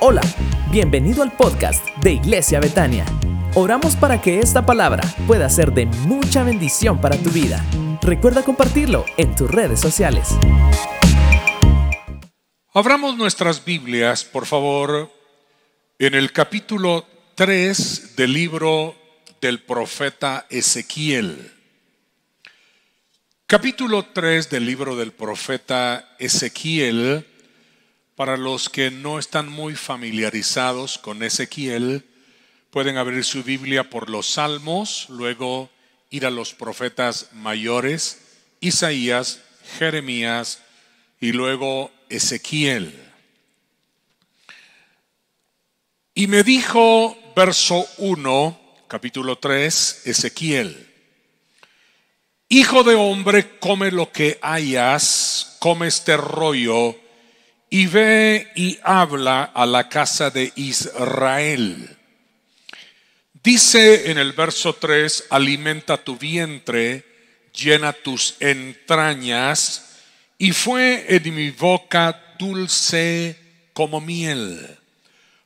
Hola, bienvenido al podcast de Iglesia Betania. Oramos para que esta palabra pueda ser de mucha bendición para tu vida. Recuerda compartirlo en tus redes sociales. Abramos nuestras Biblias, por favor, en el capítulo 3 del libro del profeta Ezequiel. Capítulo 3 del libro del profeta Ezequiel para los que no están muy familiarizados con Ezequiel, pueden abrir su Biblia por los Salmos, luego ir a los profetas mayores, Isaías, Jeremías y luego Ezequiel. Y me dijo, verso 1, capítulo 3, Ezequiel, Hijo de hombre, come lo que hayas, come este rollo y ve y habla a la casa de Israel. Dice en el verso 3, alimenta tu vientre, llena tus entrañas, y fue en mi boca dulce como miel,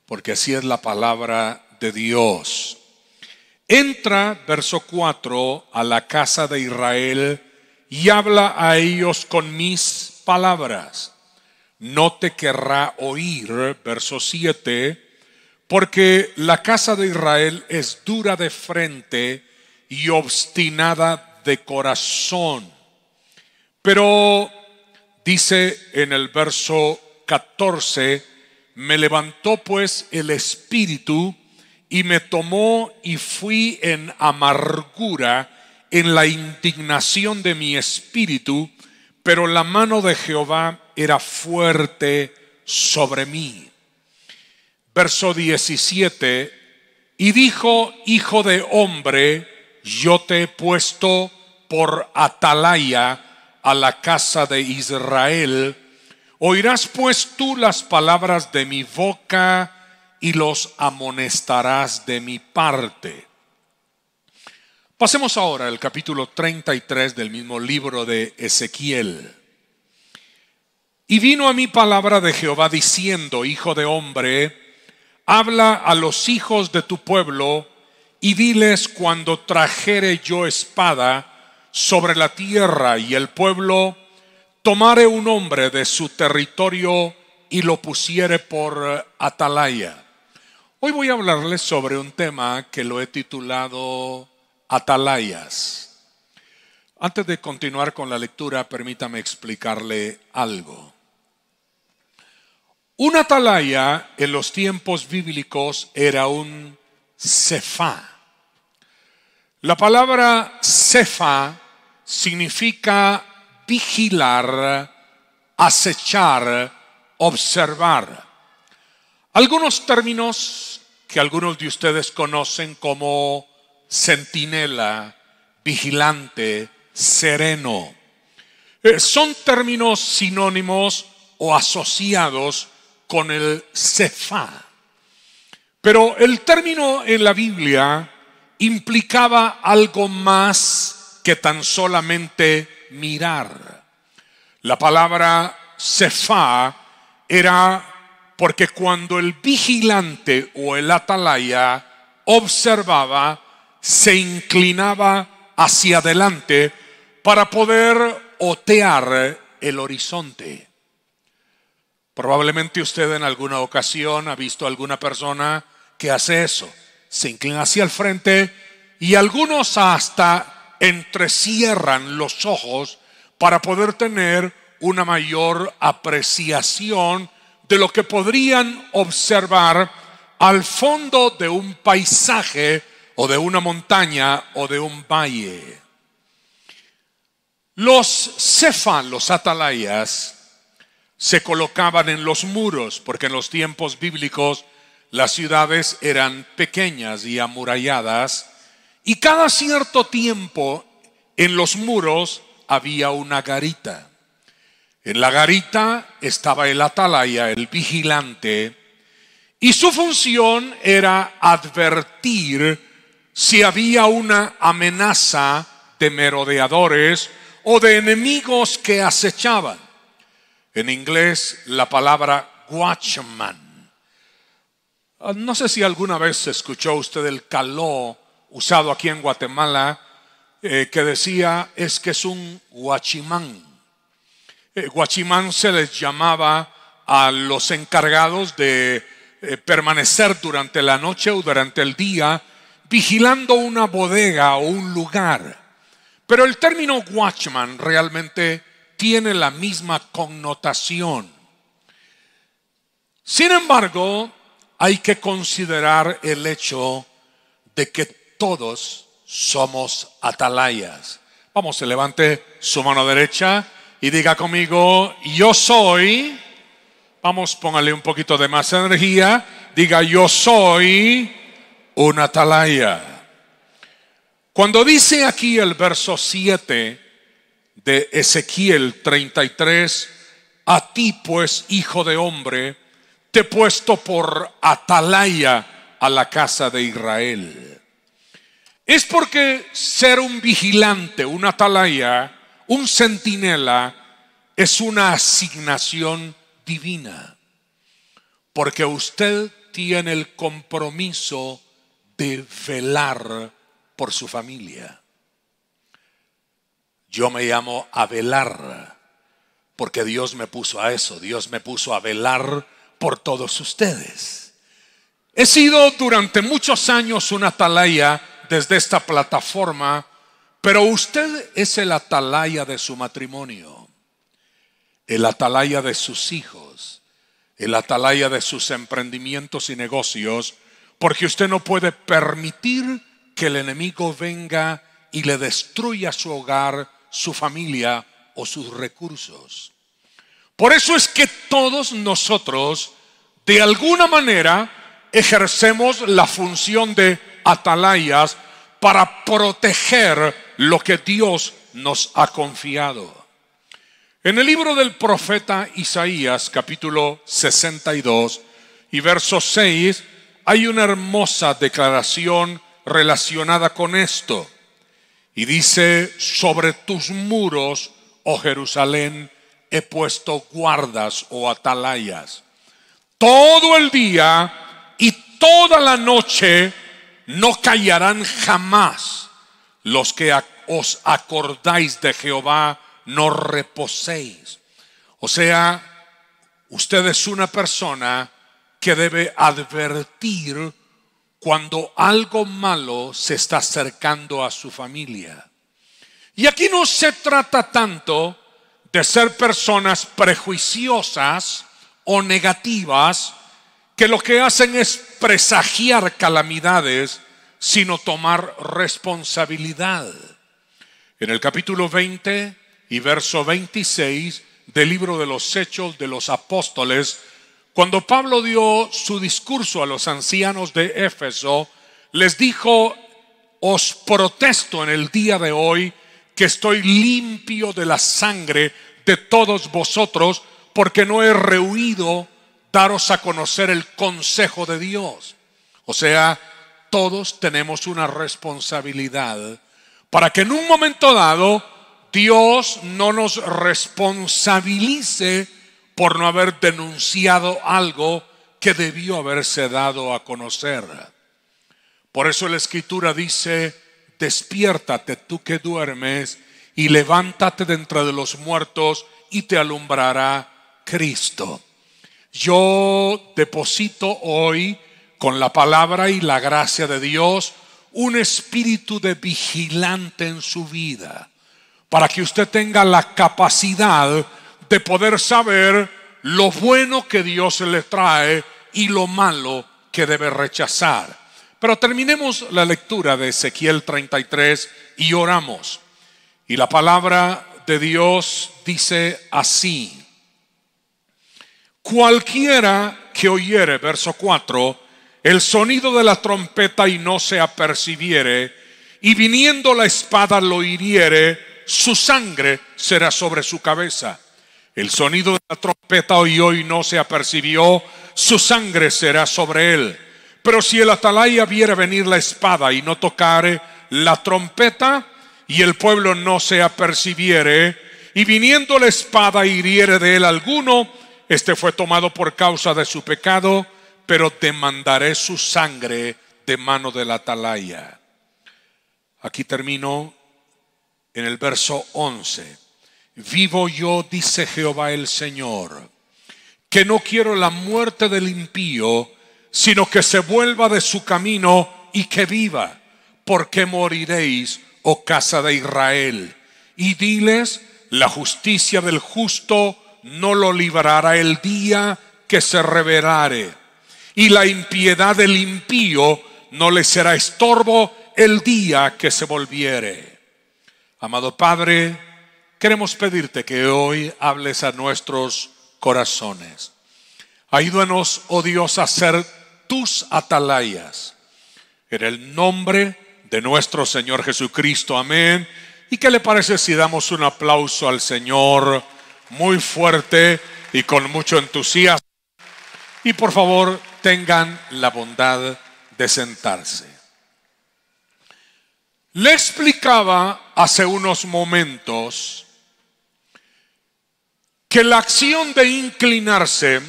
porque así es la palabra de Dios. Entra, verso 4, a la casa de Israel y habla a ellos con mis palabras no te querrá oír, verso 7, porque la casa de Israel es dura de frente y obstinada de corazón. Pero dice en el verso 14, me levantó pues el espíritu y me tomó y fui en amargura, en la indignación de mi espíritu, pero la mano de Jehová era fuerte sobre mí. Verso 17, y dijo, hijo de hombre, yo te he puesto por atalaya a la casa de Israel. Oirás pues tú las palabras de mi boca y los amonestarás de mi parte. Pasemos ahora al capítulo 33 del mismo libro de Ezequiel. Y vino a mí palabra de Jehová diciendo, Hijo de hombre, habla a los hijos de tu pueblo y diles cuando trajere yo espada sobre la tierra y el pueblo tomare un hombre de su territorio y lo pusiere por atalaya. Hoy voy a hablarles sobre un tema que lo he titulado Atalayas. Antes de continuar con la lectura, permítame explicarle algo. Un atalaya en los tiempos bíblicos era un cefa. La palabra cefa significa vigilar, acechar, observar. Algunos términos que algunos de ustedes conocen como centinela, vigilante, sereno, eh, son términos sinónimos o asociados con el Cefa. Pero el término en la Biblia implicaba algo más que tan solamente mirar. La palabra Cefa era porque cuando el vigilante o el atalaya observaba, se inclinaba hacia adelante para poder otear el horizonte. Probablemente usted en alguna ocasión ha visto a alguna persona que hace eso. Se inclina hacia el frente y algunos hasta entrecierran los ojos para poder tener una mayor apreciación de lo que podrían observar al fondo de un paisaje o de una montaña o de un valle. Los cefan, los atalayas, se colocaban en los muros, porque en los tiempos bíblicos las ciudades eran pequeñas y amuralladas, y cada cierto tiempo en los muros había una garita. En la garita estaba el atalaya, el vigilante, y su función era advertir si había una amenaza de merodeadores o de enemigos que acechaban. En inglés la palabra watchman. Ah, no sé si alguna vez escuchó usted el caló usado aquí en Guatemala eh, que decía es que es un guachimán. Eh, guachimán se les llamaba a los encargados de eh, permanecer durante la noche o durante el día vigilando una bodega o un lugar. Pero el término watchman realmente tiene la misma connotación. Sin embargo, hay que considerar el hecho de que todos somos atalayas. Vamos, se levante su mano derecha y diga conmigo, yo soy, vamos, póngale un poquito de más energía, diga, yo soy una atalaya. Cuando dice aquí el verso 7 de Ezequiel 33, a ti pues, hijo de hombre, te he puesto por atalaya a la casa de Israel. Es porque ser un vigilante, un atalaya, un centinela, es una asignación divina. Porque usted tiene el compromiso de velar por su familia. Yo me llamo a velar porque Dios me puso a eso. Dios me puso a velar por todos ustedes. He sido durante muchos años un atalaya desde esta plataforma, pero usted es el atalaya de su matrimonio, el atalaya de sus hijos, el atalaya de sus emprendimientos y negocios, porque usted no puede permitir que el enemigo venga y le destruya su hogar, su familia o sus recursos. Por eso es que todos nosotros, de alguna manera, ejercemos la función de atalayas para proteger lo que Dios nos ha confiado. En el libro del profeta Isaías, capítulo 62 y verso 6, hay una hermosa declaración relacionada con esto. Y dice, sobre tus muros, oh Jerusalén, he puesto guardas o atalayas. Todo el día y toda la noche no callarán jamás. Los que os acordáis de Jehová, no reposéis. O sea, usted es una persona que debe advertir cuando algo malo se está acercando a su familia. Y aquí no se trata tanto de ser personas prejuiciosas o negativas que lo que hacen es presagiar calamidades, sino tomar responsabilidad. En el capítulo 20 y verso 26 del libro de los Hechos de los Apóstoles, cuando Pablo dio su discurso a los ancianos de Éfeso, les dijo, os protesto en el día de hoy que estoy limpio de la sangre de todos vosotros, porque no he rehuido daros a conocer el consejo de Dios. O sea, todos tenemos una responsabilidad para que en un momento dado Dios no nos responsabilice por no haber denunciado algo que debió haberse dado a conocer. Por eso la escritura dice, despiértate tú que duermes y levántate de entre de los muertos y te alumbrará Cristo. Yo deposito hoy con la palabra y la gracia de Dios un espíritu de vigilante en su vida, para que usted tenga la capacidad de poder saber lo bueno que Dios le trae y lo malo que debe rechazar. Pero terminemos la lectura de Ezequiel 33 y oramos. Y la palabra de Dios dice así. Cualquiera que oyere, verso 4, el sonido de la trompeta y no se apercibiere, y viniendo la espada lo hiriere, su sangre será sobre su cabeza el sonido de la trompeta oyó y no se apercibió, su sangre será sobre él. Pero si el atalaya viera venir la espada y no tocare la trompeta, y el pueblo no se apercibiere, y viniendo la espada hiriere de él alguno, este fue tomado por causa de su pecado, pero demandaré su sangre de mano del atalaya. Aquí termino en el verso 11. Vivo yo, dice Jehová el Señor, que no quiero la muerte del impío, sino que se vuelva de su camino y que viva, porque moriréis, oh casa de Israel. Y diles, la justicia del justo no lo librará el día que se revelare, y la impiedad del impío no le será estorbo el día que se volviere. Amado Padre, queremos pedirte que hoy hables a nuestros corazones. Ayúdanos, oh Dios, a ser tus atalayas. En el nombre de nuestro Señor Jesucristo. Amén. ¿Y qué le parece si damos un aplauso al Señor muy fuerte y con mucho entusiasmo? Y por favor, tengan la bondad de sentarse. Le explicaba hace unos momentos que la acción de inclinarse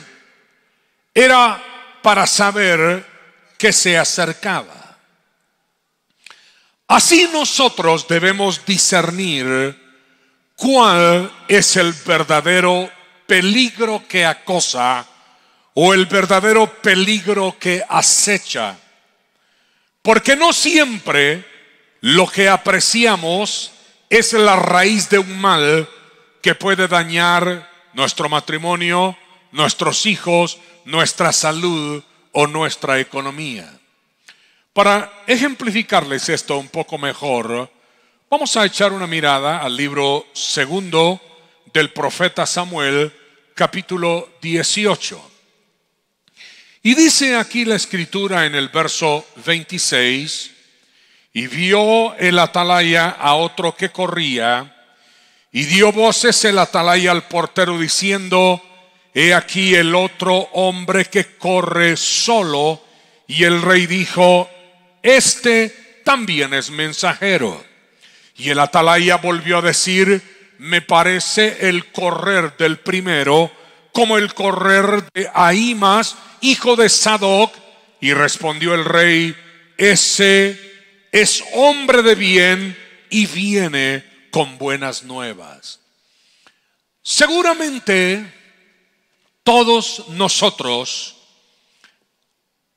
era para saber que se acercaba. Así nosotros debemos discernir cuál es el verdadero peligro que acosa o el verdadero peligro que acecha. Porque no siempre lo que apreciamos es la raíz de un mal que puede dañar nuestro matrimonio, nuestros hijos, nuestra salud o nuestra economía. Para ejemplificarles esto un poco mejor, vamos a echar una mirada al libro segundo del profeta Samuel, capítulo 18. Y dice aquí la escritura en el verso 26, y vio el atalaya a otro que corría, y dio voces el atalaya al portero diciendo, he aquí el otro hombre que corre solo, y el rey dijo, este también es mensajero. Y el atalaya volvió a decir, me parece el correr del primero como el correr de Ahimas, hijo de Sadoc. Y respondió el rey, ese es hombre de bien y viene con buenas nuevas. Seguramente todos nosotros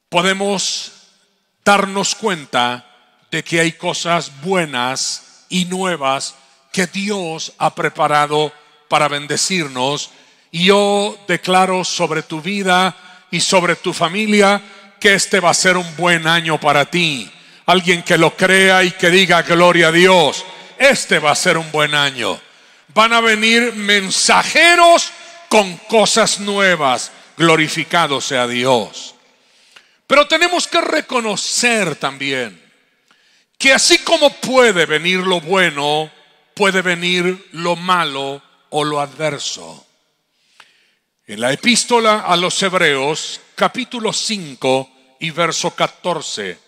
podemos darnos cuenta de que hay cosas buenas y nuevas que Dios ha preparado para bendecirnos. Y yo declaro sobre tu vida y sobre tu familia que este va a ser un buen año para ti. Alguien que lo crea y que diga gloria a Dios. Este va a ser un buen año. Van a venir mensajeros con cosas nuevas. Glorificado sea Dios. Pero tenemos que reconocer también que así como puede venir lo bueno, puede venir lo malo o lo adverso. En la epístola a los Hebreos, capítulo 5 y verso 14,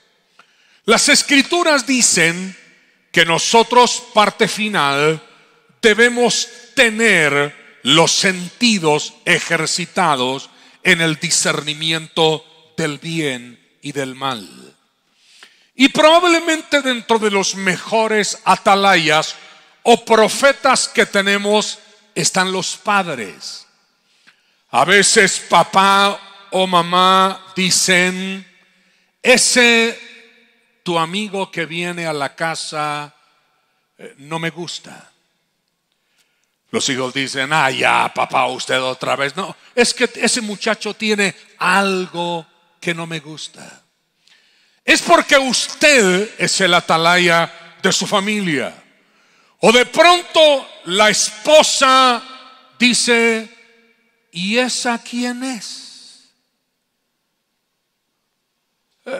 las escrituras dicen que nosotros, parte final, debemos tener los sentidos ejercitados en el discernimiento del bien y del mal. Y probablemente dentro de los mejores atalayas o profetas que tenemos están los padres. A veces papá o mamá dicen, ese tu amigo que viene a la casa eh, no me gusta. Los hijos dicen, ah, ya, papá, usted otra vez. No, es que ese muchacho tiene algo que no me gusta. Es porque usted es el atalaya de su familia. O de pronto la esposa dice, ¿y esa quién es? Eh,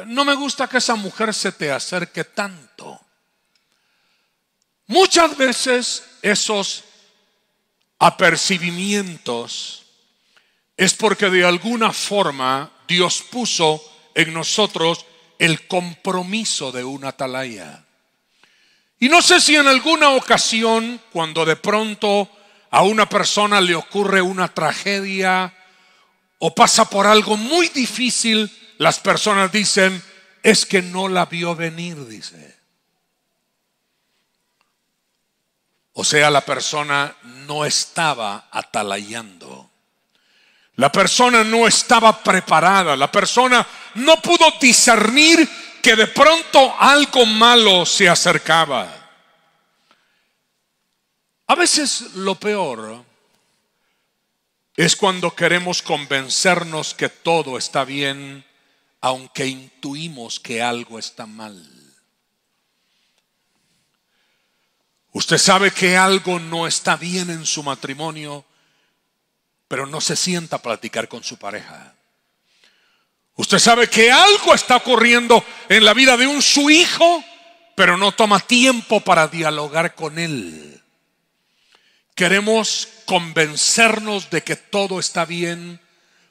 no me gusta que esa mujer se te acerque tanto. Muchas veces esos apercibimientos es porque de alguna forma Dios puso en nosotros el compromiso de una atalaya. Y no sé si en alguna ocasión, cuando de pronto a una persona le ocurre una tragedia o pasa por algo muy difícil, las personas dicen, es que no la vio venir, dice. O sea, la persona no estaba atalayando. La persona no estaba preparada. La persona no pudo discernir que de pronto algo malo se acercaba. A veces lo peor es cuando queremos convencernos que todo está bien, aunque intuimos que algo está mal. Usted sabe que algo no está bien en su matrimonio, pero no se sienta a platicar con su pareja. Usted sabe que algo está ocurriendo en la vida de un su hijo, pero no toma tiempo para dialogar con él. Queremos convencernos de que todo está bien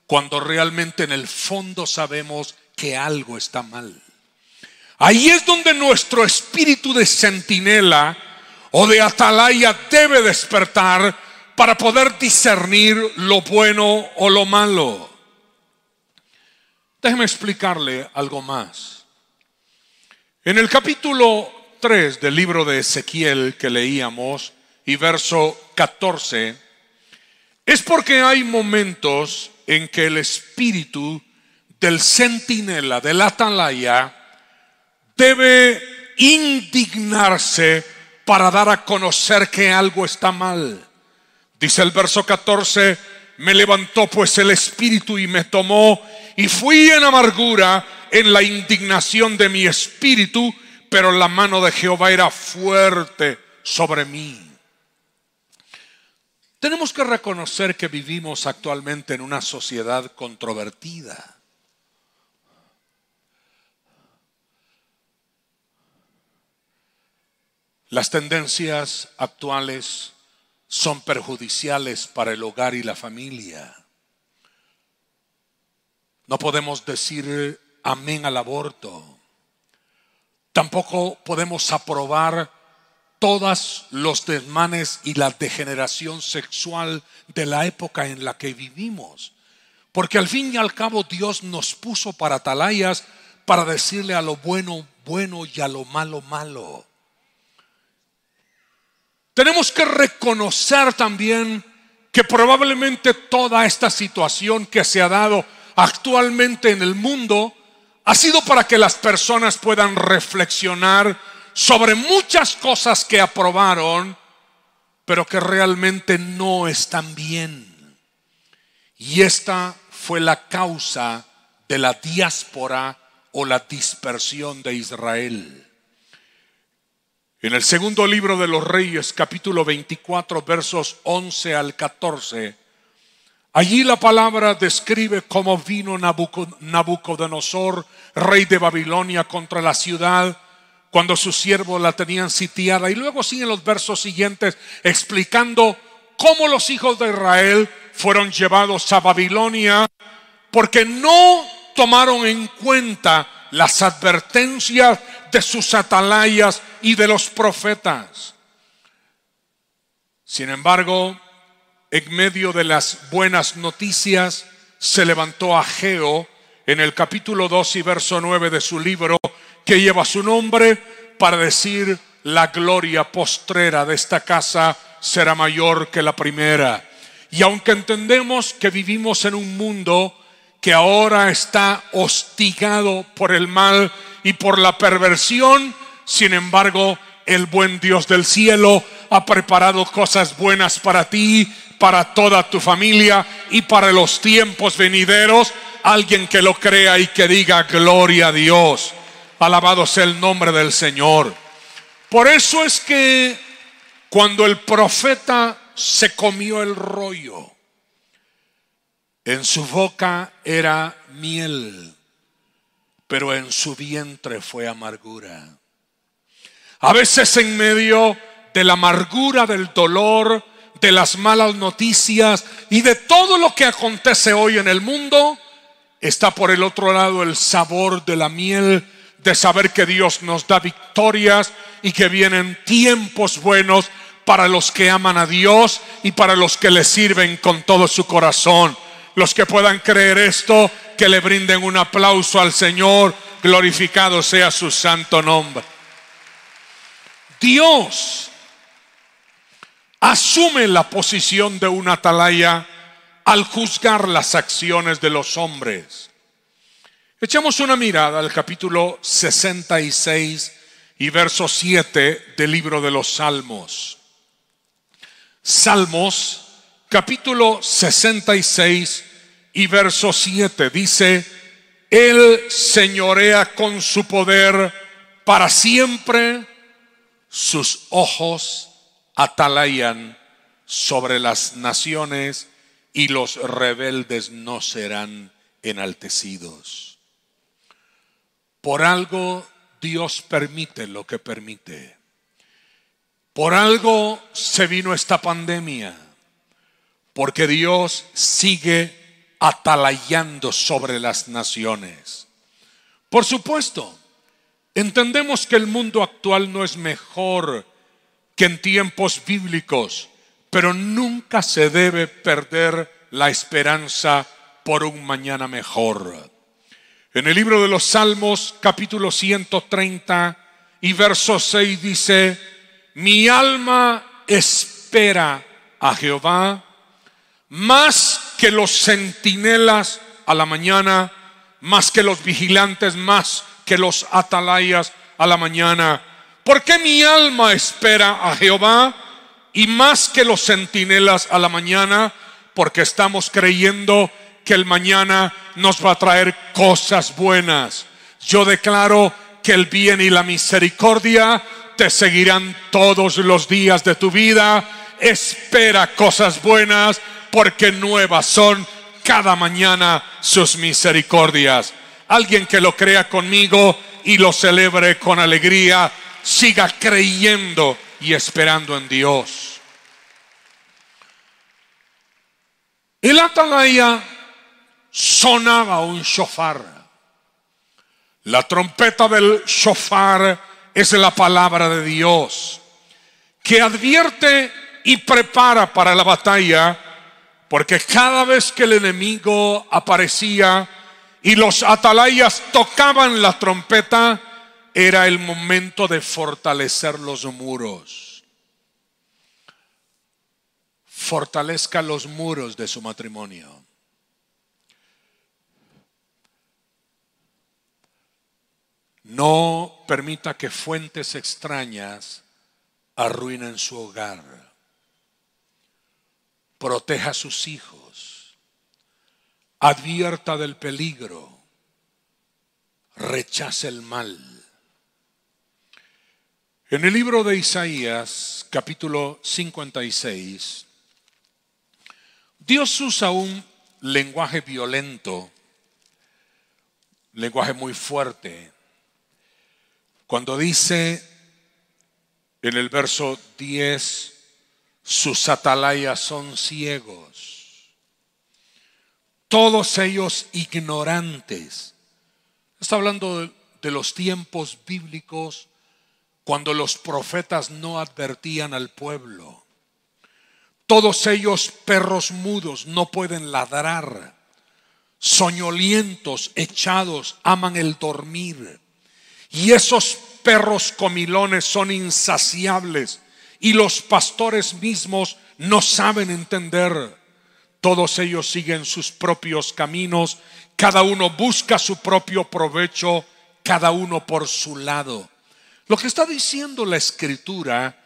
cuando realmente en el fondo sabemos que algo está mal. Ahí es donde nuestro espíritu de centinela o de atalaya debe despertar para poder discernir lo bueno o lo malo. Déjeme explicarle algo más. En el capítulo 3 del libro de Ezequiel que leíamos y verso 14, es porque hay momentos en que el espíritu del centinela, del atalaya, debe indignarse para dar a conocer que algo está mal. Dice el verso 14, me levantó pues el espíritu y me tomó y fui en amargura en la indignación de mi espíritu, pero la mano de Jehová era fuerte sobre mí. Tenemos que reconocer que vivimos actualmente en una sociedad controvertida. Las tendencias actuales son perjudiciales para el hogar y la familia. No podemos decir amén al aborto. Tampoco podemos aprobar todos los desmanes y la degeneración sexual de la época en la que vivimos. Porque al fin y al cabo Dios nos puso para atalayas para decirle a lo bueno bueno y a lo malo malo. Tenemos que reconocer también que probablemente toda esta situación que se ha dado actualmente en el mundo ha sido para que las personas puedan reflexionar sobre muchas cosas que aprobaron, pero que realmente no están bien. Y esta fue la causa de la diáspora o la dispersión de Israel. En el segundo libro de los Reyes, capítulo 24, versos 11 al 14, allí la palabra describe cómo vino Nabucodonosor, rey de Babilonia, contra la ciudad cuando sus siervos la tenían sitiada. Y luego siguen los versos siguientes explicando cómo los hijos de Israel fueron llevados a Babilonia porque no tomaron en cuenta las advertencias de sus atalayas y de los profetas. Sin embargo, en medio de las buenas noticias, se levantó Ageo en el capítulo 2 y verso 9 de su libro, que lleva su nombre, para decir, la gloria postrera de esta casa será mayor que la primera. Y aunque entendemos que vivimos en un mundo que ahora está hostigado por el mal y por la perversión, sin embargo, el buen Dios del cielo ha preparado cosas buenas para ti, para toda tu familia y para los tiempos venideros. Alguien que lo crea y que diga gloria a Dios. Alabado sea el nombre del Señor. Por eso es que cuando el profeta se comió el rollo, en su boca era miel, pero en su vientre fue amargura. A veces en medio de la amargura, del dolor, de las malas noticias y de todo lo que acontece hoy en el mundo, está por el otro lado el sabor de la miel de saber que Dios nos da victorias y que vienen tiempos buenos para los que aman a Dios y para los que le sirven con todo su corazón. Los que puedan creer esto, que le brinden un aplauso al Señor, glorificado sea su santo nombre. Dios asume la posición de un atalaya al juzgar las acciones de los hombres. Echamos una mirada al capítulo 66 y verso 7 del libro de los Salmos. Salmos, capítulo 66 y verso 7 dice, Él señorea con su poder para siempre, sus ojos atalayan sobre las naciones y los rebeldes no serán enaltecidos. Por algo Dios permite lo que permite. Por algo se vino esta pandemia, porque Dios sigue atalayando sobre las naciones. Por supuesto, entendemos que el mundo actual no es mejor que en tiempos bíblicos, pero nunca se debe perder la esperanza por un mañana mejor. En el libro de los Salmos, capítulo 130 y verso 6 dice, mi alma espera a Jehová más que los centinelas a la mañana, más que los vigilantes, más que los atalayas a la mañana. ¿Por qué mi alma espera a Jehová y más que los centinelas a la mañana? Porque estamos creyendo que el mañana nos va a traer cosas buenas. Yo declaro que el bien y la misericordia te seguirán todos los días de tu vida. Espera cosas buenas porque nuevas son cada mañana sus misericordias. Alguien que lo crea conmigo y lo celebre con alegría siga creyendo y esperando en Dios. El atalaya sonaba un shofar. La trompeta del shofar es la palabra de Dios que advierte y prepara para la batalla, porque cada vez que el enemigo aparecía y los atalayas tocaban la trompeta, era el momento de fortalecer los muros. Fortalezca los muros de su matrimonio. No permita que fuentes extrañas arruinen su hogar. Proteja a sus hijos. Advierta del peligro. Rechace el mal. En el libro de Isaías, capítulo 56, Dios usa un lenguaje violento, lenguaje muy fuerte, cuando dice en el verso 10, sus atalayas son ciegos, todos ellos ignorantes. Está hablando de, de los tiempos bíblicos cuando los profetas no advertían al pueblo. Todos ellos perros mudos no pueden ladrar, soñolientos, echados, aman el dormir. Y esos perros comilones son insaciables y los pastores mismos no saben entender. Todos ellos siguen sus propios caminos, cada uno busca su propio provecho, cada uno por su lado. Lo que está diciendo la escritura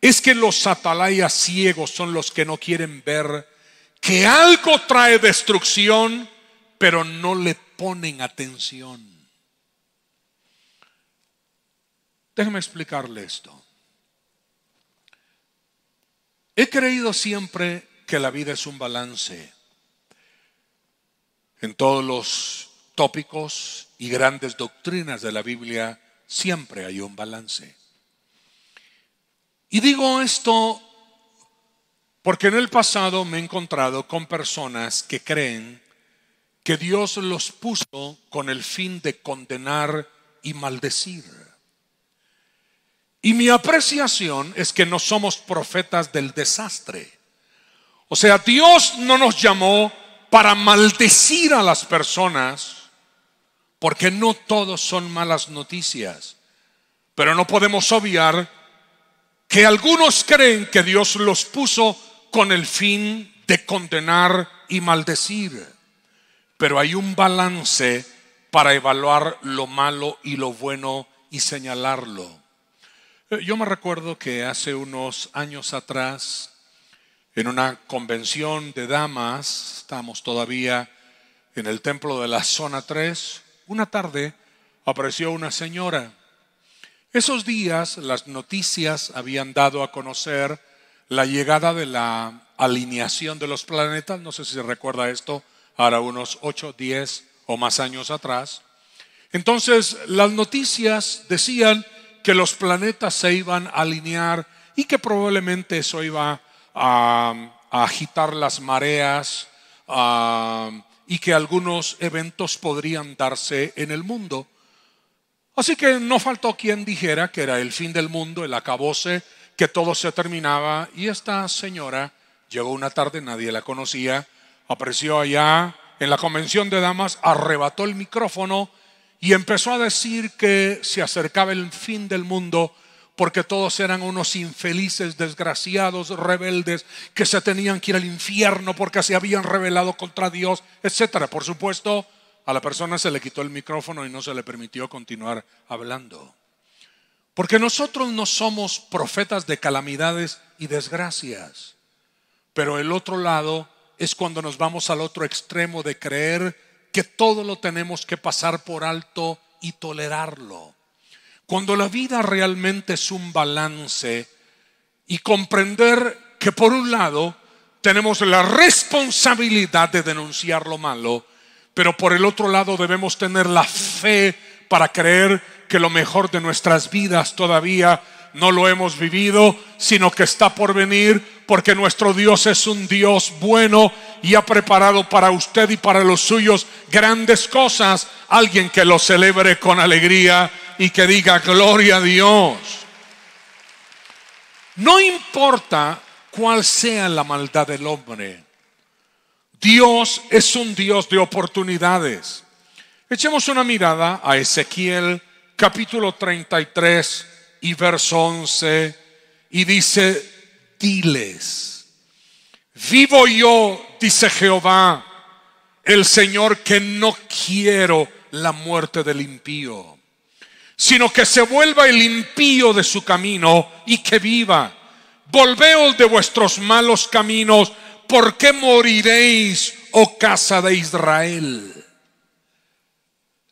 es que los atalayas ciegos son los que no quieren ver que algo trae destrucción, pero no le ponen atención. Déjeme explicarle esto. He creído siempre que la vida es un balance. En todos los tópicos y grandes doctrinas de la Biblia siempre hay un balance. Y digo esto porque en el pasado me he encontrado con personas que creen que Dios los puso con el fin de condenar y maldecir. Y mi apreciación es que no somos profetas del desastre. O sea, Dios no nos llamó para maldecir a las personas, porque no todos son malas noticias. Pero no podemos obviar que algunos creen que Dios los puso con el fin de condenar y maldecir. Pero hay un balance para evaluar lo malo y lo bueno y señalarlo. Eh, yo me recuerdo que hace unos años atrás, en una convención de damas, estamos todavía en el templo de la zona 3, una tarde apareció una señora. Esos días las noticias habían dado a conocer la llegada de la alineación de los planetas, no sé si se recuerda esto, ahora unos 8, 10 o más años atrás. Entonces las noticias decían que los planetas se iban a alinear y que probablemente eso iba a, agitar las mareas y que algunos eventos podrían darse en el mundo. Así que no faltó quien dijera que era el fin del mundo, el acabose, que todo se terminaba y esta señora llegó una tarde, nadie la conocía, apareció allá en la convención de damas, arrebató el micrófono y empezó a decir que se acercaba el fin del mundo porque todos eran unos infelices, desgraciados, rebeldes, que se tenían que ir al infierno porque se habían rebelado contra Dios, etcétera. Por supuesto, a la persona se le quitó el micrófono y no se le permitió continuar hablando. Porque nosotros no somos profetas de calamidades y desgracias. Pero el otro lado es cuando nos vamos al otro extremo de creer que todo lo tenemos que pasar por alto y tolerarlo. Cuando la vida realmente es un balance y comprender que por un lado tenemos la responsabilidad de denunciar lo malo, pero por el otro lado debemos tener la fe para creer que lo mejor de nuestras vidas todavía no lo hemos vivido, sino que está por venir, porque nuestro Dios es un Dios bueno y ha preparado para usted y para los suyos grandes cosas. Alguien que lo celebre con alegría y que diga gloria a Dios. No importa cuál sea la maldad del hombre, Dios es un Dios de oportunidades. Echemos una mirada a Ezequiel capítulo 33 y verso 11 y dice, diles, vivo yo, dice Jehová, el Señor, que no quiero la muerte del impío, sino que se vuelva el impío de su camino y que viva. Volveos de vuestros malos caminos, ¿por qué moriréis, oh casa de Israel?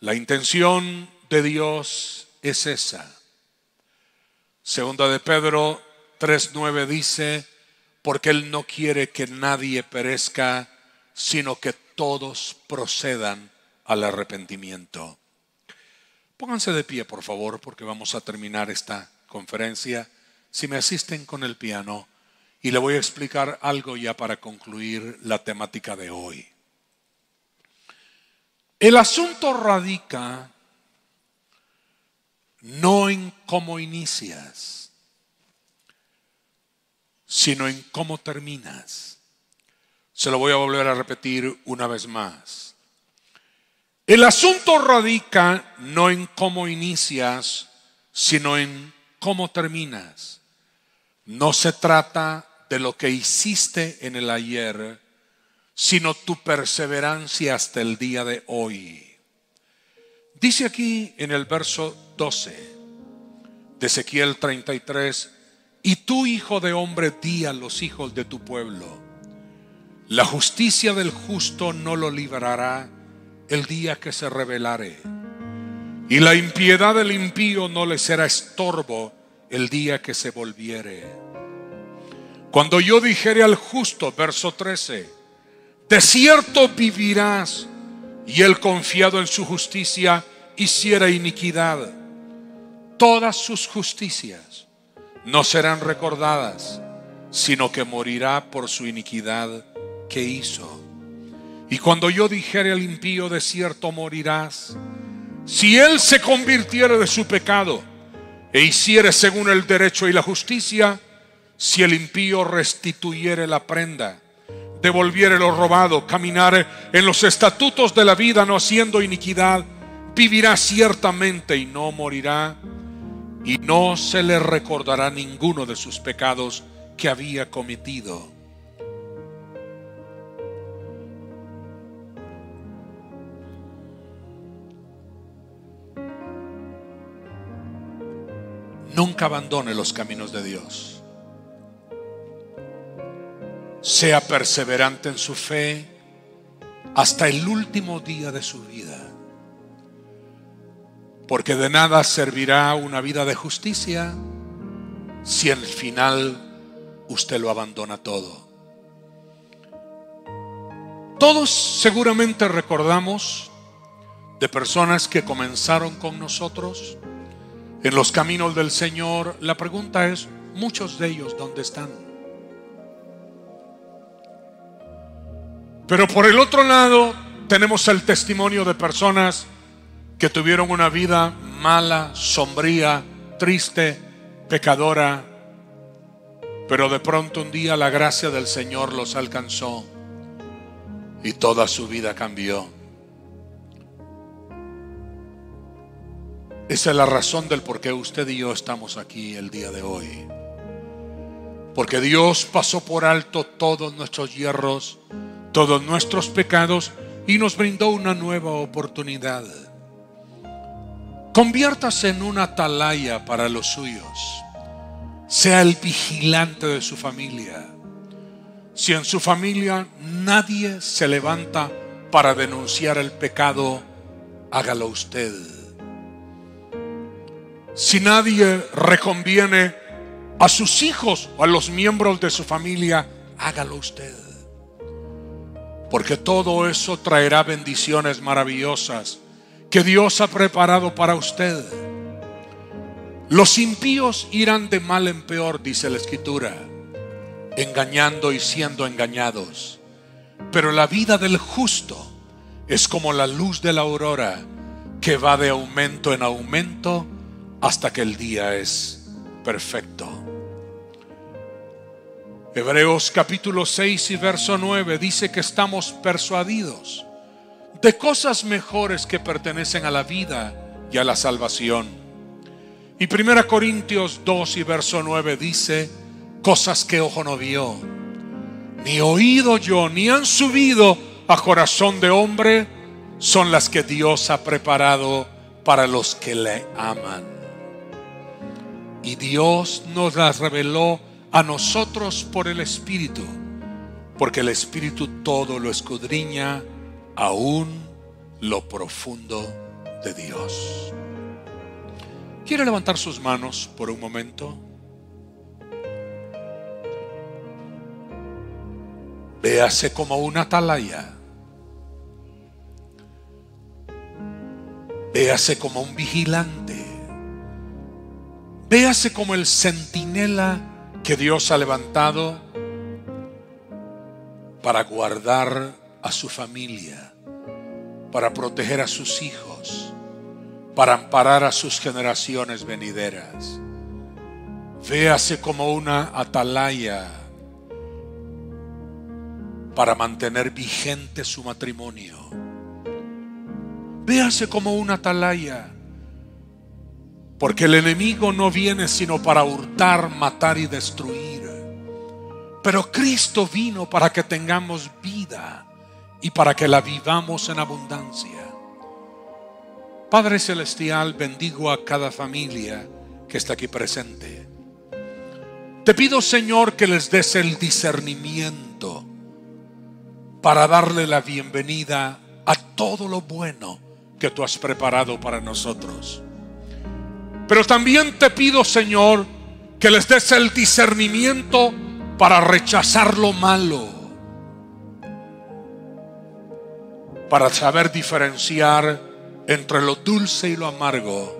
La intención de Dios es esa Segunda de Pedro 3.9 dice, porque Él no quiere que nadie perezca, sino que todos procedan al arrepentimiento. Pónganse de pie, por favor, porque vamos a terminar esta conferencia. Si me asisten con el piano, y le voy a explicar algo ya para concluir la temática de hoy. El asunto radica no en cómo inicias, sino en cómo terminas. Se lo voy a volver a repetir una vez más. El asunto radica no en cómo inicias, sino en cómo terminas. No se trata de lo que hiciste en el ayer, sino tu perseverancia hasta el día de hoy. Dice aquí en el verso 12 de Ezequiel 33, y tú, hijo de hombre, di a los hijos de tu pueblo, la justicia del justo no lo librará el día que se revelare, y la impiedad del impío no le será estorbo el día que se volviere. Cuando yo dijere al justo, verso 13, de cierto vivirás, y él confiado en su justicia, hiciera iniquidad, todas sus justicias no serán recordadas, sino que morirá por su iniquidad que hizo. Y cuando yo dijere al impío de cierto morirás, si él se convirtiere de su pecado e hiciere según el derecho y la justicia, si el impío restituyere la prenda, devolviere lo robado, caminar en los estatutos de la vida, no haciendo iniquidad, vivirá ciertamente y no morirá, y no se le recordará ninguno de sus pecados que había cometido. Nunca abandone los caminos de Dios. Sea perseverante en su fe hasta el último día de su vida. Porque de nada servirá una vida de justicia si al final usted lo abandona todo. Todos seguramente recordamos de personas que comenzaron con nosotros en los caminos del Señor. La pregunta es, muchos de ellos, ¿dónde están? Pero por el otro lado, tenemos el testimonio de personas que tuvieron una vida mala, sombría, triste, pecadora, pero de pronto un día la gracia del Señor los alcanzó y toda su vida cambió. Esa es la razón del por qué usted y yo estamos aquí el día de hoy. Porque Dios pasó por alto todos nuestros hierros, todos nuestros pecados y nos brindó una nueva oportunidad. Conviértase en una atalaya para los suyos. Sea el vigilante de su familia. Si en su familia nadie se levanta para denunciar el pecado, hágalo usted. Si nadie reconviene a sus hijos o a los miembros de su familia, hágalo usted. Porque todo eso traerá bendiciones maravillosas que Dios ha preparado para usted. Los impíos irán de mal en peor, dice la escritura, engañando y siendo engañados. Pero la vida del justo es como la luz de la aurora que va de aumento en aumento hasta que el día es perfecto. Hebreos capítulo 6 y verso 9 dice que estamos persuadidos de cosas mejores que pertenecen a la vida y a la salvación. Y 1 Corintios 2 y verso 9 dice cosas que ojo no vio, ni oído yo, ni han subido a corazón de hombre, son las que Dios ha preparado para los que le aman. Y Dios nos las reveló a nosotros por el Espíritu, porque el Espíritu todo lo escudriña, aún lo profundo de Dios. ¿Quiere levantar sus manos por un momento? Véase como una atalaya. Véase como un vigilante. Véase como el centinela que Dios ha levantado para guardar a su familia, para proteger a sus hijos, para amparar a sus generaciones venideras. Véase como una atalaya para mantener vigente su matrimonio. Véase como una atalaya porque el enemigo no viene sino para hurtar, matar y destruir. Pero Cristo vino para que tengamos vida y para que la vivamos en abundancia. Padre Celestial, bendigo a cada familia que está aquí presente. Te pido, Señor, que les des el discernimiento para darle la bienvenida a todo lo bueno que tú has preparado para nosotros. Pero también te pido, Señor, que les des el discernimiento para rechazar lo malo. Para saber diferenciar entre lo dulce y lo amargo,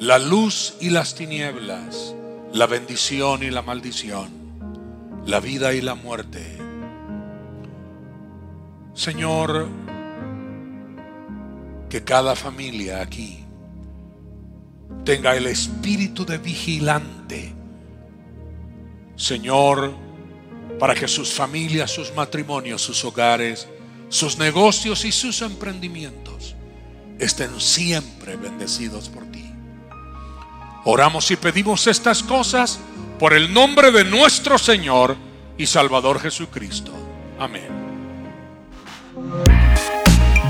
la luz y las tinieblas, la bendición y la maldición, la vida y la muerte. Señor, que cada familia aquí tenga el espíritu de vigilante. Señor, para que sus familias, sus matrimonios, sus hogares, sus negocios y sus emprendimientos estén siempre bendecidos por ti. Oramos y pedimos estas cosas por el nombre de nuestro Señor y Salvador Jesucristo. Amén.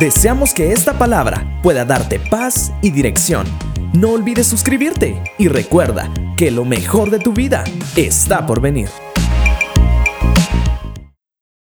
Deseamos que esta palabra pueda darte paz y dirección. No olvides suscribirte y recuerda que lo mejor de tu vida está por venir.